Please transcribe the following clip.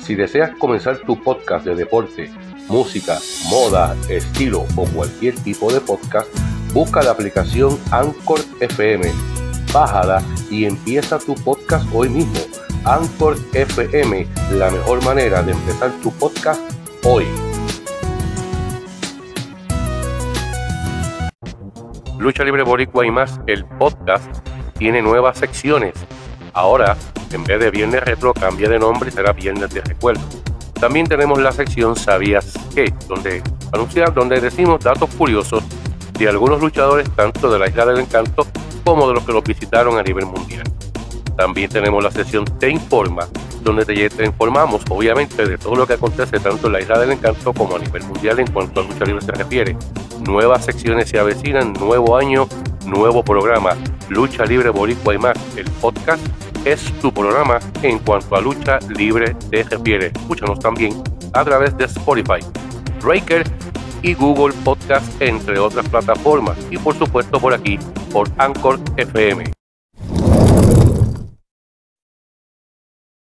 Si deseas comenzar tu podcast de deporte, música, moda, estilo o cualquier tipo de podcast, busca la aplicación Anchor FM, bájala y empieza tu podcast hoy mismo. Anchor FM, la mejor manera de empezar tu podcast hoy. Lucha Libre Boricua y más, el podcast tiene nuevas secciones. Ahora, en vez de Viernes Retro, cambia de nombre y será Viernes de Recuerdo. También tenemos la sección Sabías qué, donde anunciar, donde decimos datos curiosos de algunos luchadores tanto de la Isla del Encanto como de los que los visitaron a nivel mundial. También tenemos la sección Te Informa, donde te, informamos obviamente de todo lo que acontece tanto en la Isla del Encanto como a nivel mundial en cuanto a lucha libre se refiere. Nuevas secciones se avecinan, nuevo año, nuevo programa. Lucha Libre Boricua y más, el podcast es tu programa en cuanto a lucha libre se refiere. Escúchanos también a través de Spotify, Breaker y Google Podcast, entre otras plataformas. Y por supuesto por aquí, por Anchor FM.